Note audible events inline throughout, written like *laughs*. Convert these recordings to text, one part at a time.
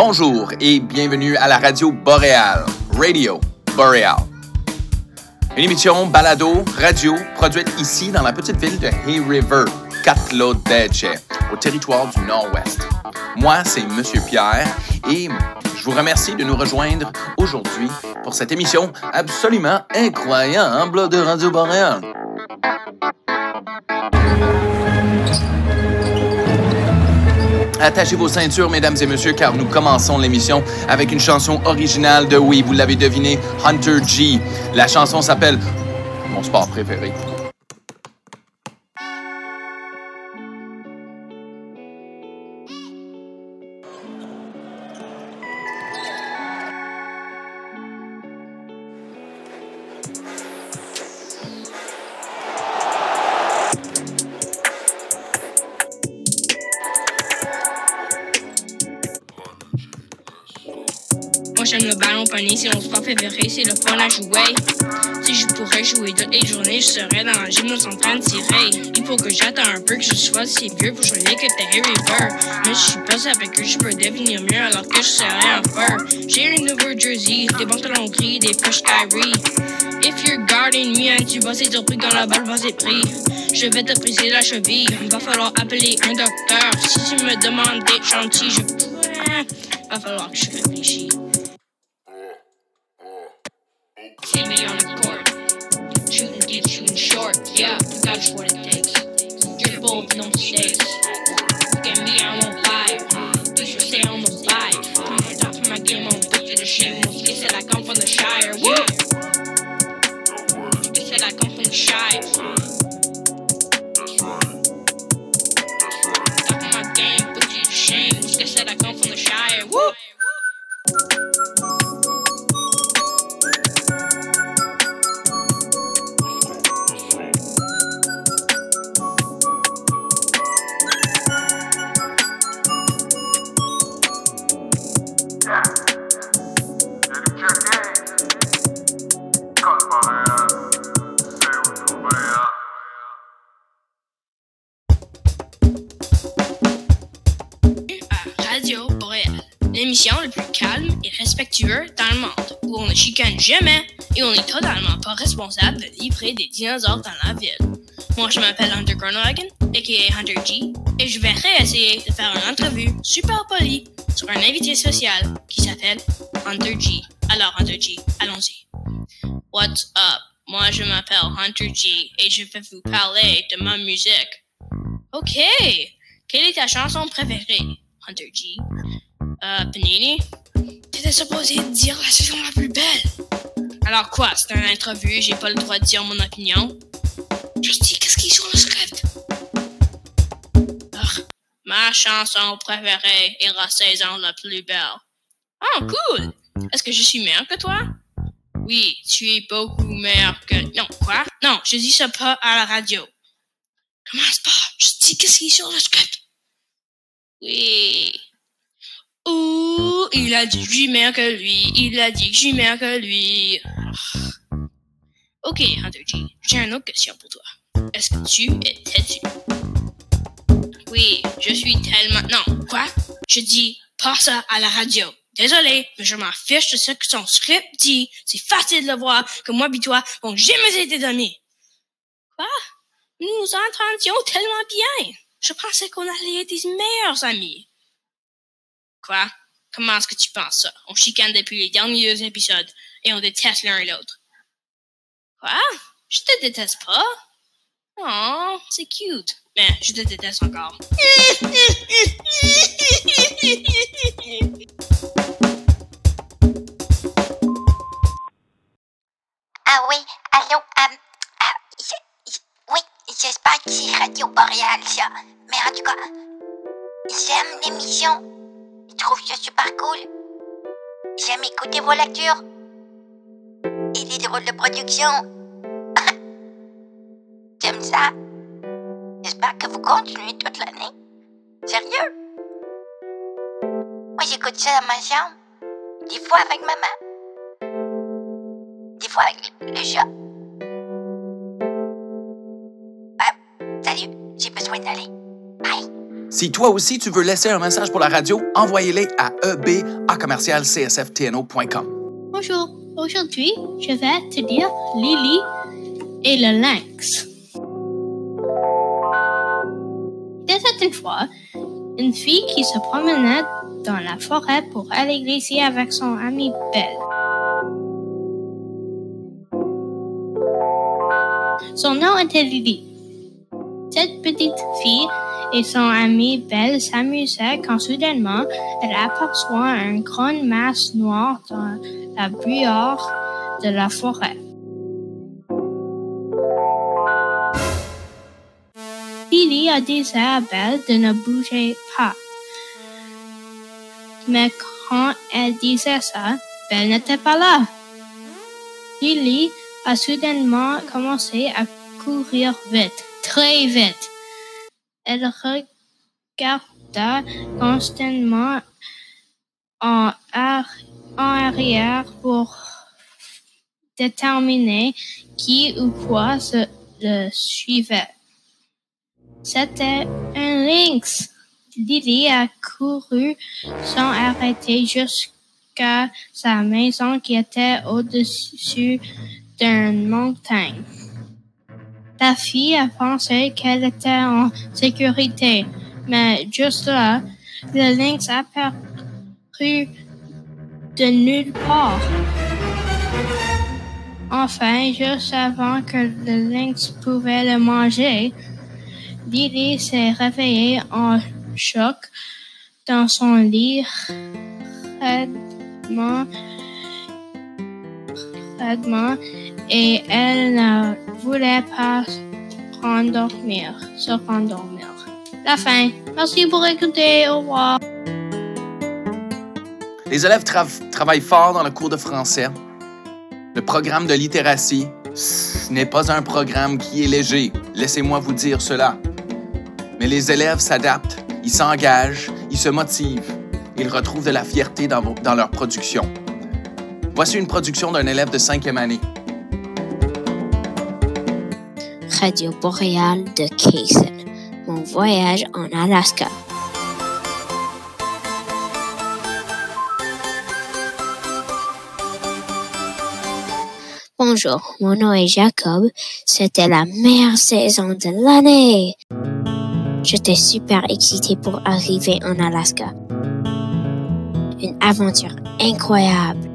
Bonjour et bienvenue à la radio Boréal, Radio Boréal. Une émission balado radio produite ici dans la petite ville de Hay River, Catlodeche, au territoire du Nord-Ouest. Moi, c'est Monsieur Pierre et je vous remercie de nous rejoindre aujourd'hui pour cette émission absolument incroyable de Radio Boréal. Attachez vos ceintures, mesdames et messieurs, car nous commençons l'émission avec une chanson originale de, oui, vous l'avez deviné, Hunter G. La chanson s'appelle Mon sport préféré. Le ballon pogné, c'est mon sport préféré, c'est le fun à jouer. Si je pourrais jouer toutes les journées, je serais dans la gym en train de tirer. Il faut que j'attende un peu que je sois assez vieux pour jouer l'équipe de Harry River. Mais je suis pas avec eux, je peux devenir mieux alors que je serais un fur. J'ai un nouveau jersey, des pantalons gris, des push Kyrie. If you're guarding me and tu vas être surpris quand la balle va pris. Je vais te briser la cheville, va falloir appeler un docteur. Si tu me demandes d'être gentil, je... Va falloir que je réfléchisse. Shire. Woo! They said I come from the Shire. Of my game, put you to shame. They said I come from the Shire. Woo! Responsable de livrer des dinosaures dans la ville. Moi, je m'appelle Hunter Groenewegen, aka Hunter G, et je vais réessayer de faire une entrevue super polie sur un invité social qui s'appelle Hunter G. Alors, Hunter G, allons-y. What's up? Moi, je m'appelle Hunter G et je vais vous parler de ma musique. Ok! Quelle est ta chanson préférée, Hunter G? Euh, Panini? T'étais supposé dire la saison la plus belle. Alors quoi, c'est un entrevue, j'ai pas le droit de dire mon opinion? Je dis qu'est-ce qui est sur le script? Ah, ma chanson préférée est la saison la plus belle. Oh, cool! Est-ce que je suis meilleur que toi? Oui, tu es beaucoup meilleur que... Non, quoi? Non, je dis ça pas à la radio. Commence pas, je dis qu'est-ce qui est sur le script? Oui. Ouh, il a dit que je suis que lui. Il a dit que je suis que lui. Ok, Hunter j'ai une autre question pour toi. Est-ce que tu es têtu? Oui, je suis tellement... Non, quoi? Je dis pas ça à la radio. Désolé, mais je m'en fiche de ce que son script dit. C'est facile de le voir que moi et toi n'ont jamais été amis. Quoi? Nous nous entendions tellement bien. Je pensais qu'on allait être des meilleurs amis. Quoi? Comment est-ce que tu penses ça? On chicane depuis les derniers deux épisodes et on déteste l'un et l'autre. Quoi? Je te déteste pas? Oh, c'est cute. Mais je te déteste encore. Ah oui, allô, euh, je- je- oui, j'espère que c'est Radio Boréal, ça. Mais en tout cas, j'aime l'émission. Je trouve ça super cool? J'aime écouter vos lectures. Et les drôles de production. *laughs* j'aime ça. J'espère que vous continuez toute l'année. Sérieux? Moi, j'écoute ça dans ma chambre. Des fois avec maman. Des fois avec le, le chat. Ah, salut, j'ai besoin d'aller. Si toi aussi tu veux laisser un message pour la radio, envoyez-les à eba@csftno.com. Bonjour, aujourd'hui, je vais te dire Lily et le lynx. Il était une fois une fille qui se promenait dans la forêt pour aller glisser avec son amie Belle. Son nom était Lily. Cette petite fille et son amie Belle s'amusaient quand soudainement elle aperçoit une grande masse noire dans la brouillard de la forêt. Lily a dit à Belle de ne bouger pas. Mais quand elle disait ça, Belle n'était pas là. Lily a soudainement commencé à courir vite, très vite. Elle regarda constamment en, ar- en arrière pour déterminer qui ou quoi se le suivait. C'était un lynx. Lily a couru sans arrêter jusqu'à sa maison qui était au-dessus d'une montagne. La fille a pensé qu'elle était en sécurité, mais juste là, le lynx a apparu de nulle part. Enfin, juste avant que le lynx pouvait le manger, Lily s'est réveillée en choc dans son lit raidement et elle ne voulait pas rendormir, se rendormir. La fin. Merci pour écouter. Au revoir. Les élèves trav- travaillent fort dans le cours de français. Le programme de littératie, n'est pas un programme qui est léger. Laissez-moi vous dire cela. Mais les élèves s'adaptent, ils s'engagent, ils se motivent. Ils retrouvent de la fierté dans leur production. Voici une production d'un élève de cinquième année. Radio Boréale de Kaysen. Mon voyage en Alaska. Bonjour, mon nom est Jacob. C'était la meilleure saison de l'année. J'étais super excité pour arriver en Alaska. Une aventure incroyable.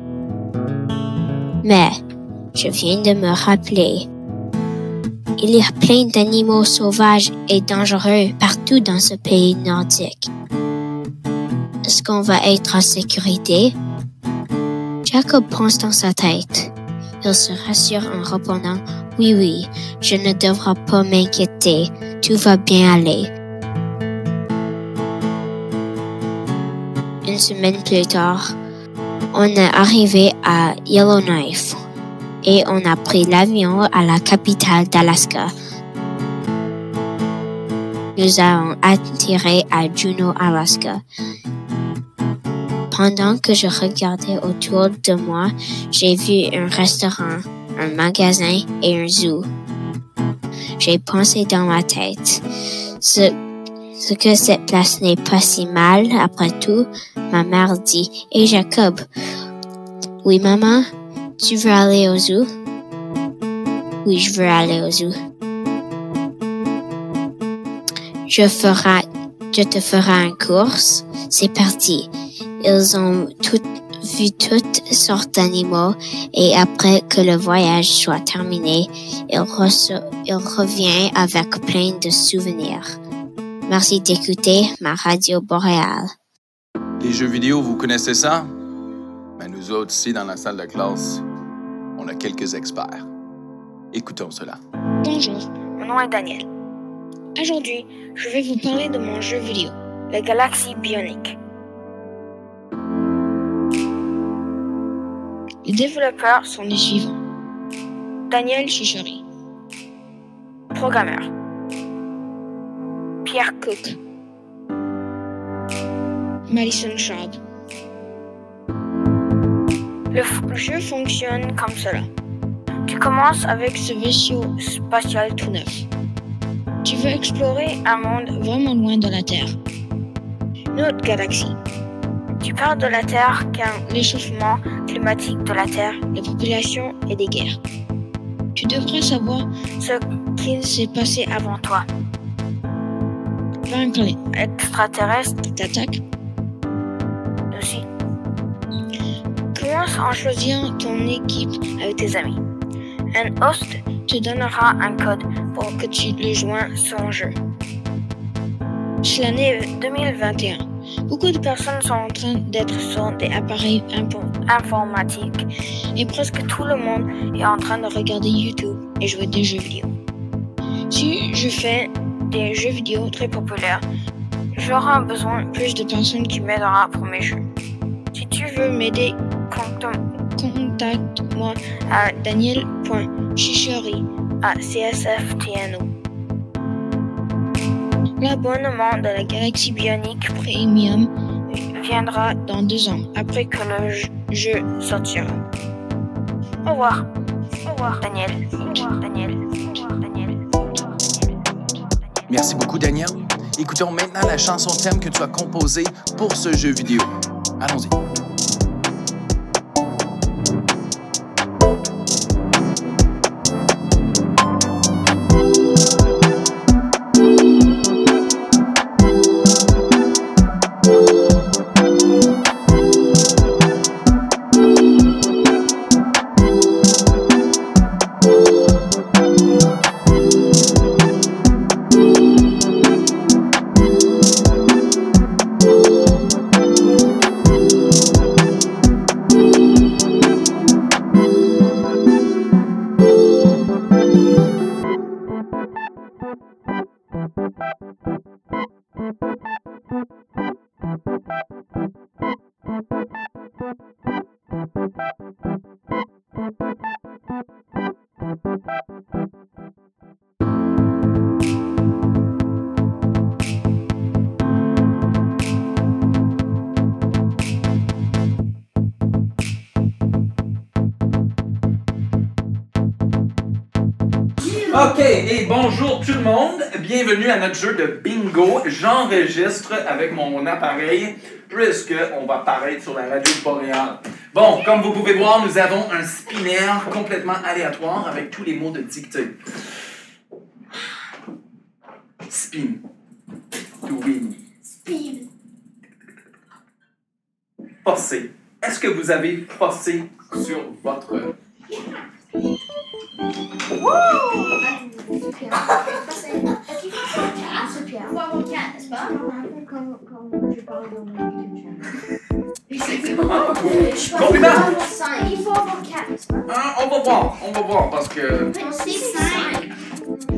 Mais je viens de me rappeler il y a plein d'animaux sauvages et dangereux partout dans ce pays nordique. Est-ce qu'on va être en sécurité? Jacob pense dans sa tête. Il se rassure en répondant Oui, oui, je ne devrais pas m'inquiéter. Tout va bien aller. Une semaine plus tard, on est arrivé à Yellowknife et on a pris l'avion à la capitale d'Alaska. Nous avons atterri à Juneau, Alaska. Pendant que je regardais autour de moi, j'ai vu un restaurant, un magasin et un zoo. J'ai pensé dans ma tête, ce, ce que cette place n'est pas si mal après tout. Ma mère dit, et Jacob, oui maman, tu veux aller au zoo? Oui, je veux aller au zoo. Je te ferai une course. C'est parti. Ils ont vu toutes sortes d'animaux et après que le voyage soit terminé, il, revient avec plein de souvenirs. Merci d'écouter ma radio boréale. Les jeux vidéo, vous connaissez ça? Mais nous autres, ici, dans la salle de classe, on a quelques experts. Écoutons cela. Bonjour, mon nom est Daniel. Aujourd'hui, je vais vous parler de mon jeu vidéo, la Galaxie Bionic. Les développeurs sont les suivants. Daniel Chichery. Programmeur. Pierre Cook. Madison Schaub. Le jeu fonctionne comme cela. Tu commences avec ce vaisseau spatial tout neuf. Tu veux explorer un monde vraiment loin de la Terre. Une autre galaxie. Tu parles de la Terre car l'échauffement climatique de la Terre, la population et des guerres. Tu devrais savoir ce qu'il s'est passé avant toi. Vaincre les extraterrestres qui. Commence en choisissant ton équipe avec tes amis. Un host te donnera un code pour que tu le joins son jeu. C'est l'année 2021. Beaucoup de personnes sont en train d'être sur des appareils informatiques et presque tout le monde est en train de regarder YouTube et jouer des jeux vidéo. Si je fais des jeux vidéo très populaires, j'aurai besoin de plus de personnes qui m'aideront pour mes jeux. Si tu veux m'aider, contacte-moi à daniel.chichori à CSFTNO. L'abonnement de la Galaxie Bionique Premium viendra dans deux ans, après que le jeu sortira. Au revoir. Au revoir, Daniel. Daniel. Au revoir, Daniel. Merci beaucoup, Daniel. Écoutons maintenant la chanson thème que tu as composée pour ce jeu vidéo. Allons-y. OK, et bonjour tout le monde. Bienvenue à notre jeu de bingo. J'enregistre avec mon appareil puisque on va paraître sur la radio boréale. Bon, comme vous pouvez voir, nous avons un spinner complètement aléatoire avec tous les mots de dictée. Spin. To win. Speed. Forcé. Est-ce que vous avez forcé sur votre Faut avoir n'est-ce pas? Compliment. Il faut avoir quatre, n'est-ce pas? Hein, on va voir, on va voir parce que C'est cinq.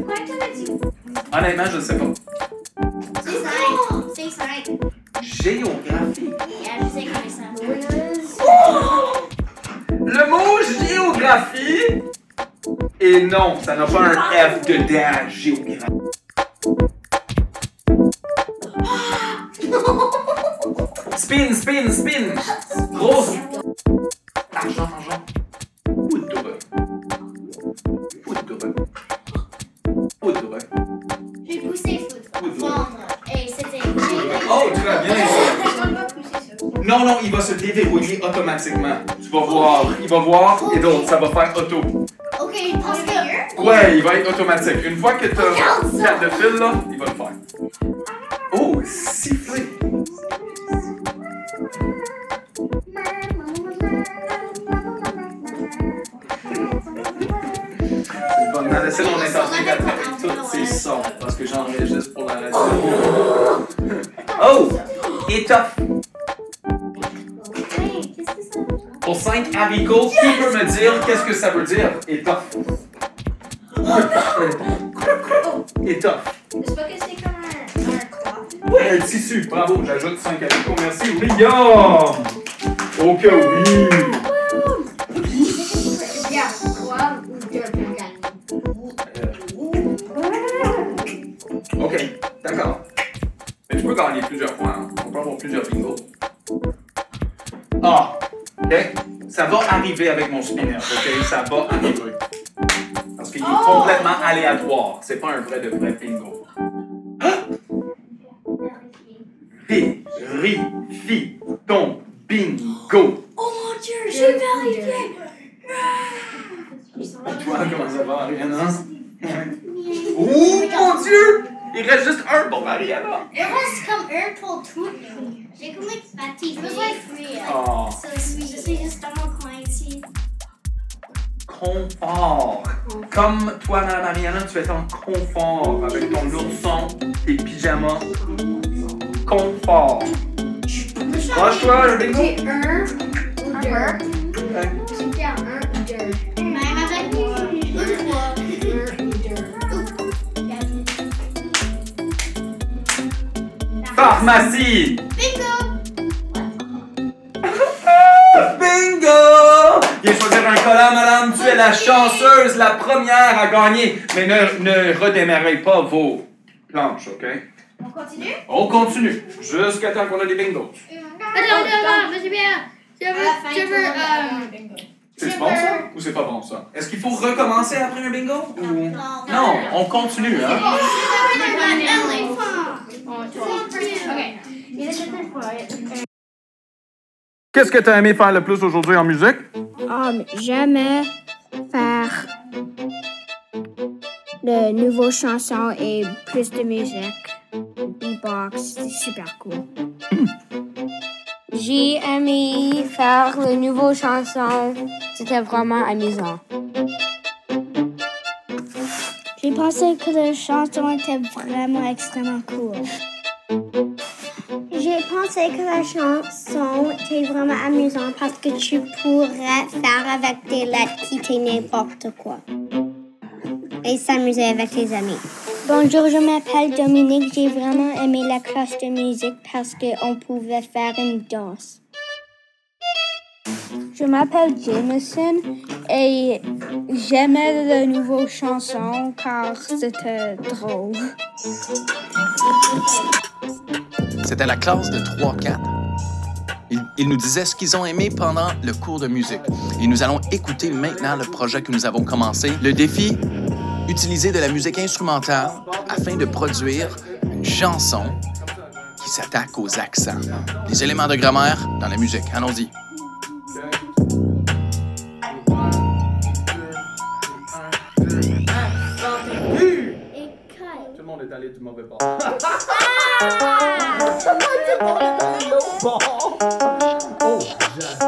Quoi que t'avais dit? honnêtement, je sais pas. C'est. C'est. Géographie. Et non, ça n'a pas un F dedans, géographie. *laughs* Spin, spin, spin. Grosse. Argent, argent. Poudre. Poudre. Poudre. J'ai poussé foot. Foudre. Vendre. Et c'était. Oh, très bien. Non, non, il va se déverrouiller automatiquement. Tu vas voir, il va voir et d'autres, ça va faire auto. Ouais, il va être automatique. Une fois que tu as quatre de fil, là, il va le faire. Oh, siffler. Bon, on a laissé mon intention avec tous ces sons parce que j'enregistre pour la radio. Oh! Étoffe. Pour 5 haricots, qui peut me dire qu'est-ce que ça veut dire? Étoffe. Étoffe. C'est pas que c'est comme un? Ouais, un tissu. Bravo, j'ajoute 5 haricots. Merci, William. Oh que oui. Ok, d'accord. Mais tu peux gagner plusieurs fois. hein. On peut avoir plusieurs bingos. Ah, ok. Ça va arriver avec mon spinner, ok? Ça va arriver. Aléatoire. C'est pas un vrai de vrai bingo. Vérifie ton bingo. Oh mon dieu, j'ai vérifié. Toi, comment ça va, Ariana? Oh mon dieu! Il reste juste un pour Mariana. Il reste comme un pour tout. J'ai comme fatigué. Je suis Oh, Je suis juste dans mon coin ici. Confort. Comme toi, Madame Mariana, tu es en confort avec ton ourson, tes pyjamas. Confort. Franche-toi, le bingo. J'ai un ou deux. Tu fais un ou deux. Même avec moi. Un, trois. Un ou deux. Pharmacie. Un collant, madame. Tu es la chanceuse, la première à gagner. Mais ne, ne redémarrez pas vos planches, OK? On continue? On continue jusqu'à temps qu'on a des bingos. Attends, attends, attends, monsieur Pierre. Je veux, je veux, euh, C'est bon ça? Ou c'est pas bon ça? Est-ce qu'il faut recommencer après un bingo? Ou... Non. Non, on continue, hein? Qu'est-ce que tu as aimé faire le plus aujourd'hui en musique? Um, J'aimais faire de nouvelles chansons et plus de musique. Beatbox, c'était super cool. J'ai aimé faire les nouvelles chansons. C'était vraiment amusant. J'ai pensé que les chansons étaient vraiment extrêmement cool. Pensé que la chanson était vraiment amusante parce que tu pourrais faire avec des lettres qui étaient n'importe quoi. Et s'amuser avec tes amis. Bonjour, je m'appelle Dominique. J'ai vraiment aimé la classe de musique parce qu'on pouvait faire une danse. Je m'appelle Jameson et j'aimais les nouvelles chansons car c'était drôle. C'était la classe de 3-4. Ils, ils nous disaient ce qu'ils ont aimé pendant le cours de musique. Et nous allons écouter maintenant le projet que nous avons commencé. Le défi, utiliser de la musique instrumentale afin de produire une chanson qui s'attaque aux accents. Les éléments de grammaire dans la musique. Allons-y. talento mal verbal. Muito bom, talento verbal. Oh, já.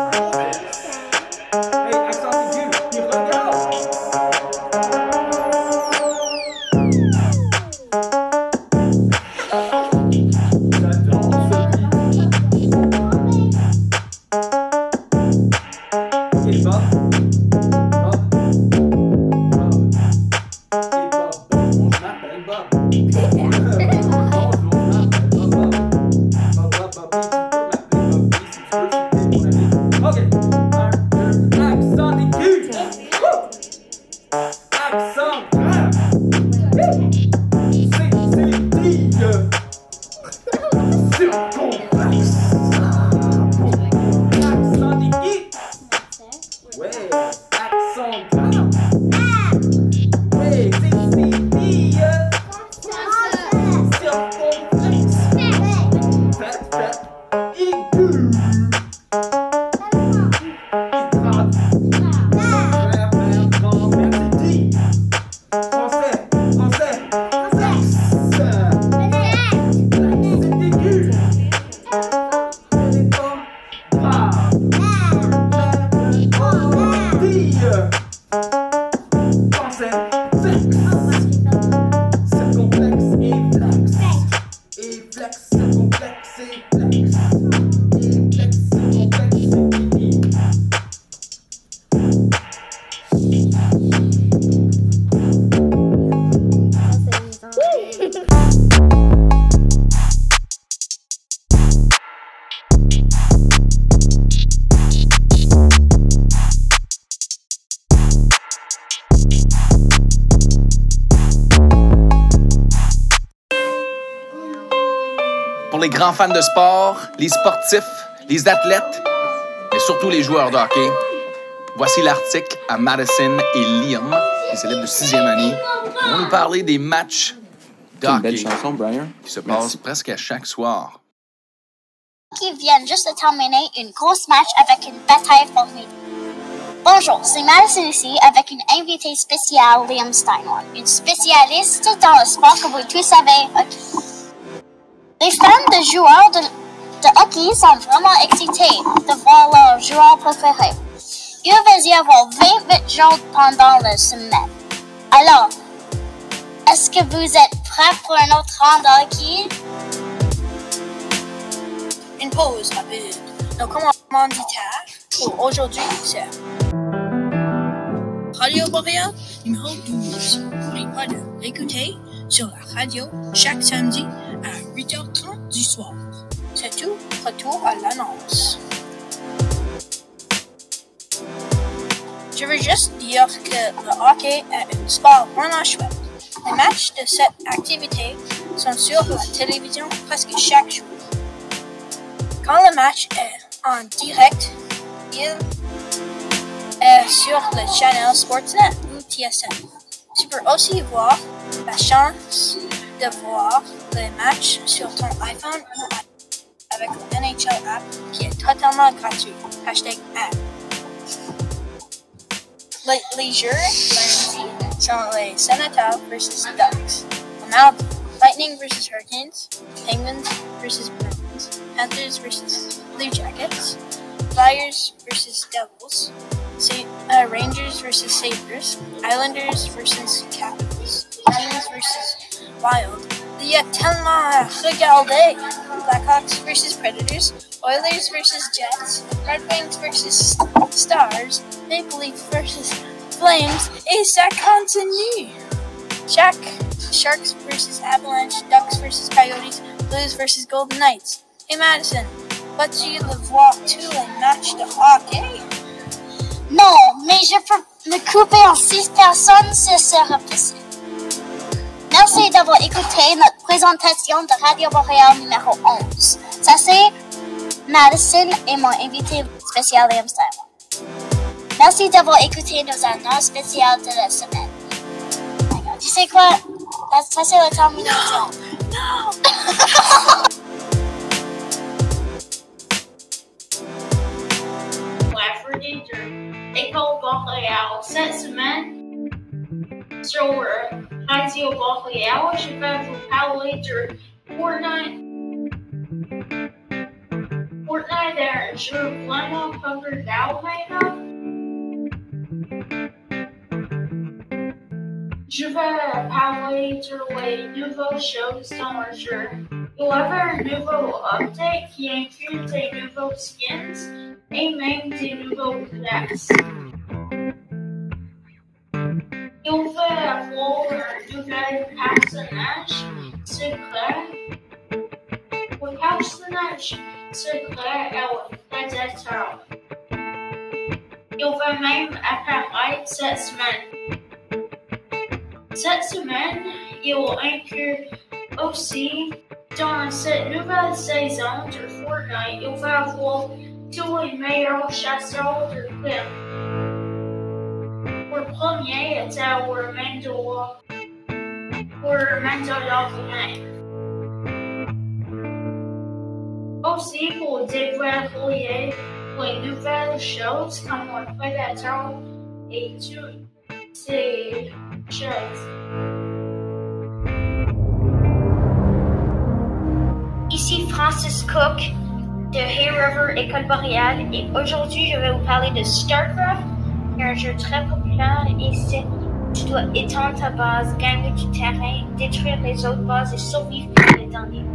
Les grands fans de sport, les sportifs, les athlètes, et surtout les joueurs de hockey, voici l'article à Madison et Liam qui célèbre de sixième année. Ils vont nous parler des matchs belle chanson, Brian. qui se Merci. passent presque à chaque soir. qui viennent juste de terminer une grosse match avec une bataille formidable. Bonjour, c'est Madison ici avec une invitée spéciale, Liam Steinway, une spécialiste dans le sport que vous tous savez, hockey. Les fans de joueurs de, de hockey sont vraiment excités de voir leur joueur préféré. Il va y avoir 28 jours pendant la semaine. Alors, est-ce que vous êtes prêts pour un autre round de hockey? Une pause rapide. Nos commanditaires pour aujourd'hui, c'est Radio Boréal numéro 12. N'oubliez pas de l'écouter sur la radio chaque samedi à 8h30 du soir. C'est tout. Retour à l'annonce. Je veux juste dire que le hockey est un sport vraiment chouette. Les matchs de cette activité sont sur la télévision presque chaque jour. Quand le match est en direct, il est sur le channel Sportsnet ou TSN. Tu peux aussi voir la chance de voir les matchs sur ton iPhone ou iPad avec le NHL app qui est totalement gratuit. Hashtag app. Les, les jeux lundi sont les Senators versus Ducks. Le mardi, Lightning versus Hurricanes, Penguins versus Bruins, Panthers versus Blue Jackets, Flyers versus Devils, Sa- uh, Rangers versus Sabres, Islanders versus Capitals, Kings versus Wild. Il y a tellement à regarder. Blackhawks versus Predators, Oilers versus Jets, Red Wings versus Stars, Maple Leafs versus Flames, ça continue. Jack, Sharks versus Avalanche, Ducks versus Coyotes, Blues versus Golden Knights. Hey Madison, le voir tous les matchs de hockey? Non, mais je peux me couper en six personnes, ce sera possible. Merci d'avoir écouté notre présentation de Radio Boréal numéro 11. Ça c'est Madison et mon invité spécial Liam Steinway. Merci d'avoir écouté nos annonces spéciales de la semaine. Tu sais quoi? Ça, c'est la termination. Lafferty de École Boréale. Cette semaine, sur Radio Boréal, je vais vous parler de Fortnite. Fortnite est un jeu vraiment populaire maintenant. Je vais parler de les nouvelles choses dans le jeu. Il y avait un nouveau update qui inclut des nouveaux skins et même des nouveaux classes. Il va avoir un nouvel personnage secret. Le personnage secret est le prédateur. Il va même apparaître cette semaine. Cette semaine, il inclut aussi dans cette nouvelle saison de Fortnite, il va avoir tous les meilleurs chasseurs de clips. Le premier était Mandalor. Le Mandalorian. Aussi pour dévoiler les nouvelles choses comme le prédateur et toutes ces choses. Ici Francis Cook de Hay River École Boréale et aujourd'hui je vais vous parler de StarCraft, un jeu très populaire ici. Tu dois étendre ta base, gagner du terrain, détruire les autres bases et survivre pour les derniers.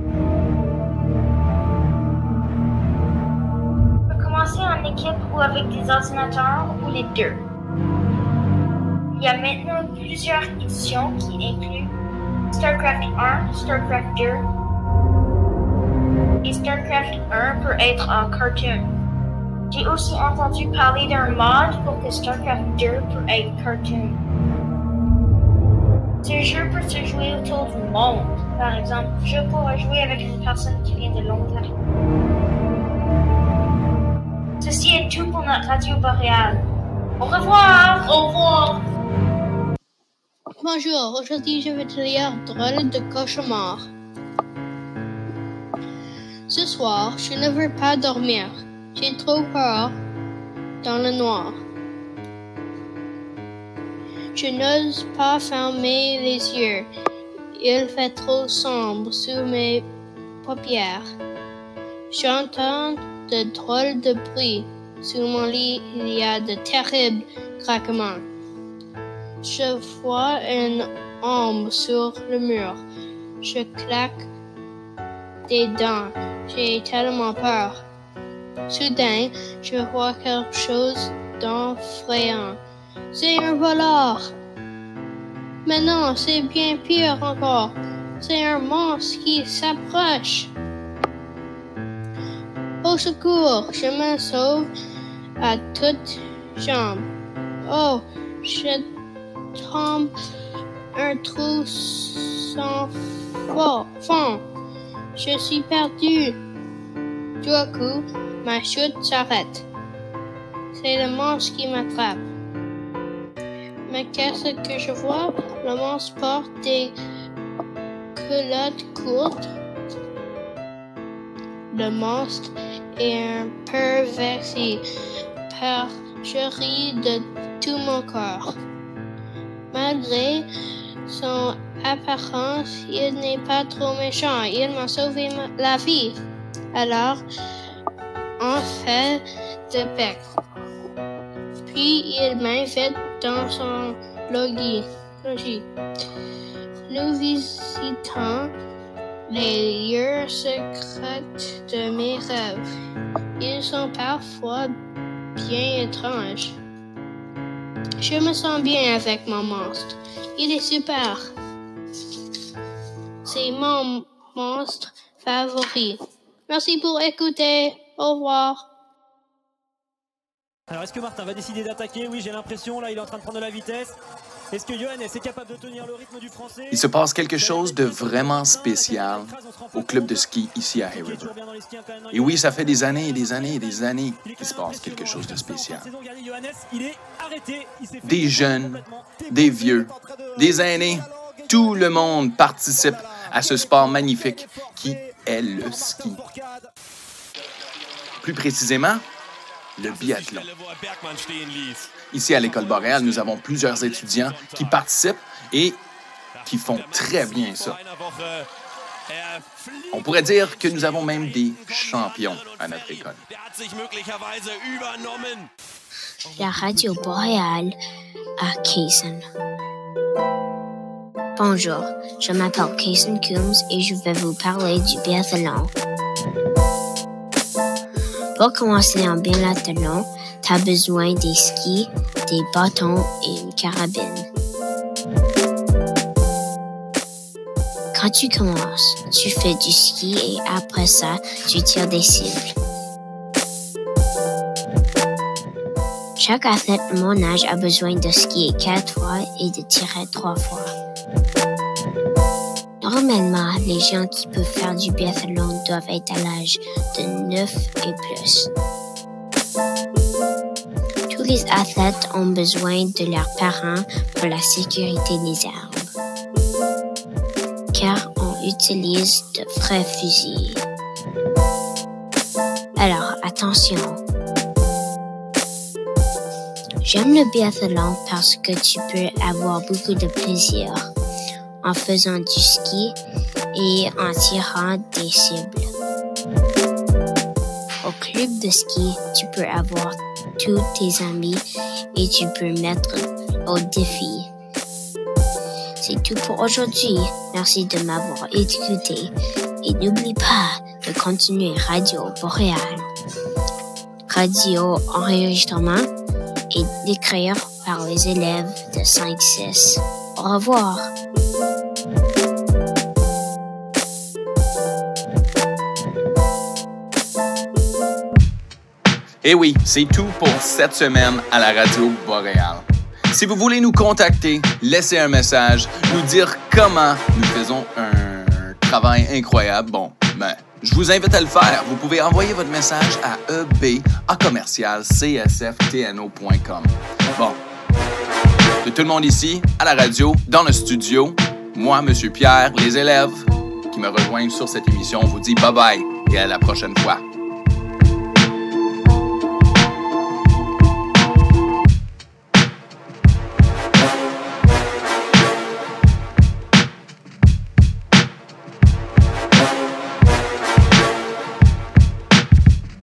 Tu peux commencer en équipe ou avec des ordinateurs ou les deux. Il y a maintenant plusieurs éditions qui incluent StarCraft 1, StarCraft 2, et StarCraft 1 peut être en cartoon. J'ai aussi entendu parler d'un mod pour que StarCraft 2 peut être cartoon. Ce jeu peut se jouer autour du monde. Par exemple, je pourrais jouer avec une personne qui vient de l'Ontario. Ceci est tout pour notre radio boréale. Au revoir! Au revoir! Bonjour, aujourd'hui je vais te lire Drôle de cauchemar. Ce soir, je ne veux pas dormir. J'ai trop peur dans le noir. Je n'ose pas fermer les yeux. Il fait trop sombre sous mes paupières. J'entends de drôles de bruits. Sous mon lit, il y a de terribles craquements. Je vois une ombre sur le mur. Je claque des dents. J'ai tellement peur. Soudain, je vois quelque chose d'effrayant. C'est un voleur. Mais non, c'est bien pire encore. C'est un monstre qui s'approche. Au secours, je me sauve à toutes jambes. Oh, je tombe un trou sans fond. Je suis perdu. Tout coup, ma chute s'arrête. C'est le monstre qui m'attrape. Mais qu'est-ce que je vois? Le monstre porte des culottes courtes. Le monstre est un peu vexé, par je ris de tout mon corps. Malgré son apparence, il n'est pas trop méchant. Il m'a sauvé la vie. Alors, on fait de bec. Puis il m'invite dans son logis. Nous visitons les lieux secrets de mes rêves. Ils sont parfois bien étranges. Je me sens bien avec mon monstre. Il est super. C'est mon monstre favori. Merci pour écouter. Au revoir. Alors est-ce que Martin va décider d'attaquer? Oui, j'ai l'impression. Là, il est en train de prendre de la vitesse. Est-ce que Johannes est capable de tenir le rythme du français? Il se passe quelque chose de vraiment spécial au club de ski ici à Hay River. Et oui, ça fait des années et des années et des années qu'il se passe quelque chose de spécial. Des jeunes, des vieux, des aînés, tout le monde participe à ce sport magnifique qui est le ski. Plus précisément, le biathlon. Ici à l'École boréale, nous avons plusieurs étudiants qui participent et qui font très bien ça. On pourrait dire que nous avons même des champions à notre école. La radio boréale à Kaysen. Bonjour, je m'appelle Kaysen Coombs et je vais vous parler du biathlon. Pour commencer en biathlon, tu as besoin des skis, des bâtons et une carabine. Quand tu commences, tu fais du ski et après ça, tu tires des cibles. Chaque athlète mon âge a besoin de skier quatre fois et de tirer trois fois. Normalement, les gens qui peuvent faire du biathlon doivent être à l'âge de 9 et plus. Tous les athlètes ont besoin de leurs parents pour la sécurité des armes, car on utilise de vrais fusils. Alors, attention. J'aime le biathlon parce que tu peux avoir beaucoup de plaisir en faisant du ski et en tirant des cibles. Au club de ski, tu peux avoir tous tes amis et tu peux mettre au défi. C'est tout pour aujourd'hui. Merci de m'avoir écouté et n'oublie pas de continuer Radio Boréal. Radio enregistrement et d'écrire par les élèves de 5-6. Au revoir. Et oui, c'est tout pour cette semaine à la radio Boréal. Si vous voulez nous contacter, laissez un message, nous dire comment nous faisons un travail incroyable. Bon, ben, je vous invite à le faire. Vous pouvez envoyer votre message à eb. Bon, de tout le monde ici, à la radio, dans le studio, moi, Monsieur Pierre, les élèves qui me rejoignent sur cette émission, vous dit bye bye et à la prochaine fois.